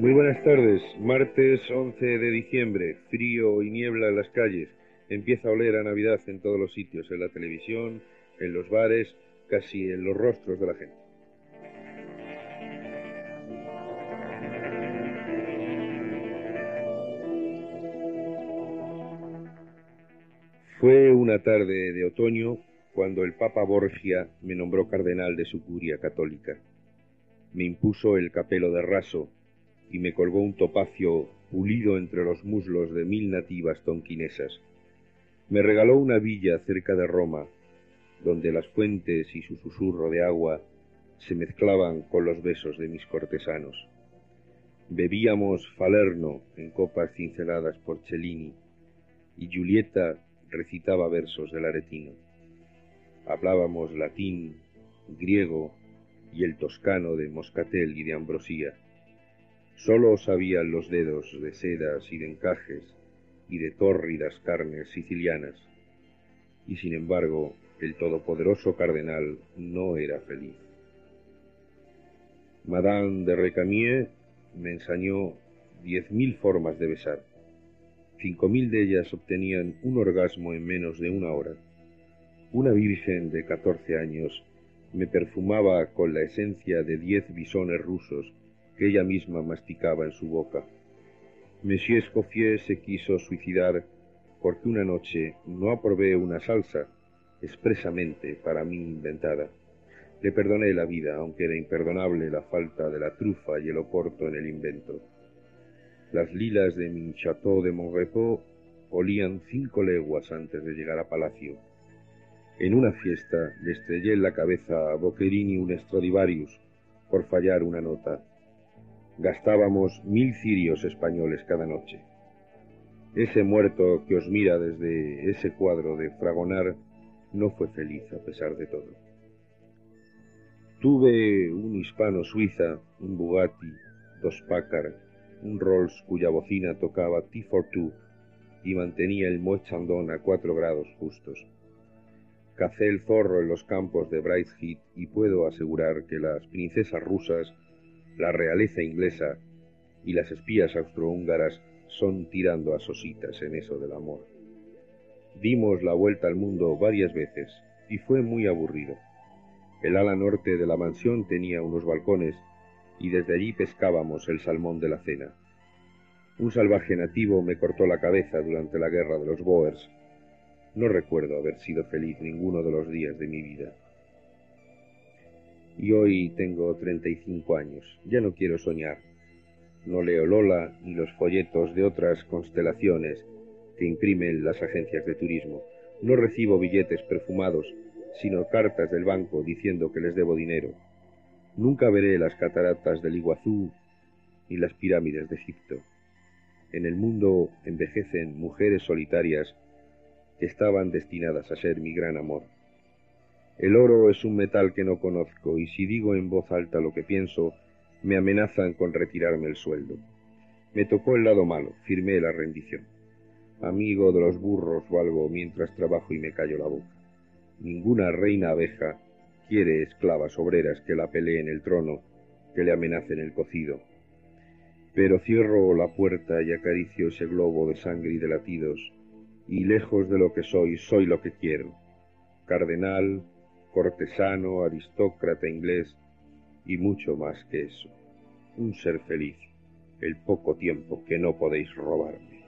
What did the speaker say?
Buenas tardes, martes 11 de diciembre, frío y niebla en las calles. Empieza a oler a Navidad en todos los sitios, en la televisión, en los bares, casi en los rostros de la gente. Fue una tarde de otoño cuando el Papa Borgia me nombró cardenal de su curia católica. Me impuso el capelo de raso y me colgó un topacio pulido entre los muslos de mil nativas tonquinesas. Me regaló una villa cerca de Roma, donde las fuentes y su susurro de agua se mezclaban con los besos de mis cortesanos. Bebíamos Falerno en copas cinceladas por Cellini, y Julieta recitaba versos del aretino. Hablábamos latín, griego y el toscano de Moscatel y de Ambrosía. Solo sabían los dedos de sedas y de encajes y de tórridas carnes sicilianas. Y sin embargo, el todopoderoso cardenal no era feliz. Madame de Recamier me enseñó diez mil formas de besar. Cinco mil de ellas obtenían un orgasmo en menos de una hora. Una virgen de catorce años me perfumaba con la esencia de diez bisones rusos que ella misma masticaba en su boca. Monsieur Escoffier se quiso suicidar porque una noche no aprobé una salsa expresamente para mí inventada. Le perdoné la vida, aunque era imperdonable la falta de la trufa y el oporto en el invento. Las lilas de mi chateau de Montrepos olían cinco leguas antes de llegar a palacio en una fiesta le estrellé la cabeza a Boccherini un Stradivarius por fallar una nota. Gastábamos mil cirios españoles cada noche. Ese muerto que os mira desde ese cuadro de Fragonar no fue feliz a pesar de todo. Tuve un hispano suiza, un Bugatti, dos Packard, un Rolls cuya bocina tocaba T for Two y mantenía el Moet Chandon a cuatro grados justos. Cacé el zorro en los campos de Bright Heat y puedo asegurar que las princesas rusas, la realeza inglesa y las espías austrohúngaras son tirando a sositas en eso del amor. Dimos la vuelta al mundo varias veces y fue muy aburrido. El ala norte de la mansión tenía unos balcones y desde allí pescábamos el salmón de la cena. Un salvaje nativo me cortó la cabeza durante la guerra de los Boers no recuerdo haber sido feliz ninguno de los días de mi vida. Y hoy tengo 35 años. Ya no quiero soñar. No leo Lola ni los folletos de otras constelaciones que imprimen las agencias de turismo. No recibo billetes perfumados, sino cartas del banco diciendo que les debo dinero. Nunca veré las cataratas del Iguazú ni las pirámides de Egipto. En el mundo envejecen mujeres solitarias estaban destinadas a ser mi gran amor. El oro es un metal que no conozco y si digo en voz alta lo que pienso, me amenazan con retirarme el sueldo. Me tocó el lado malo, firmé la rendición. Amigo de los burros valgo mientras trabajo y me callo la boca. Ninguna reina abeja quiere esclavas obreras que la peleen el trono, que le amenacen el cocido. Pero cierro la puerta y acaricio ese globo de sangre y de latidos y lejos de lo que soy, soy lo que quiero. Cardenal, cortesano, aristócrata inglés y mucho más que eso. Un ser feliz, el poco tiempo que no podéis robarme.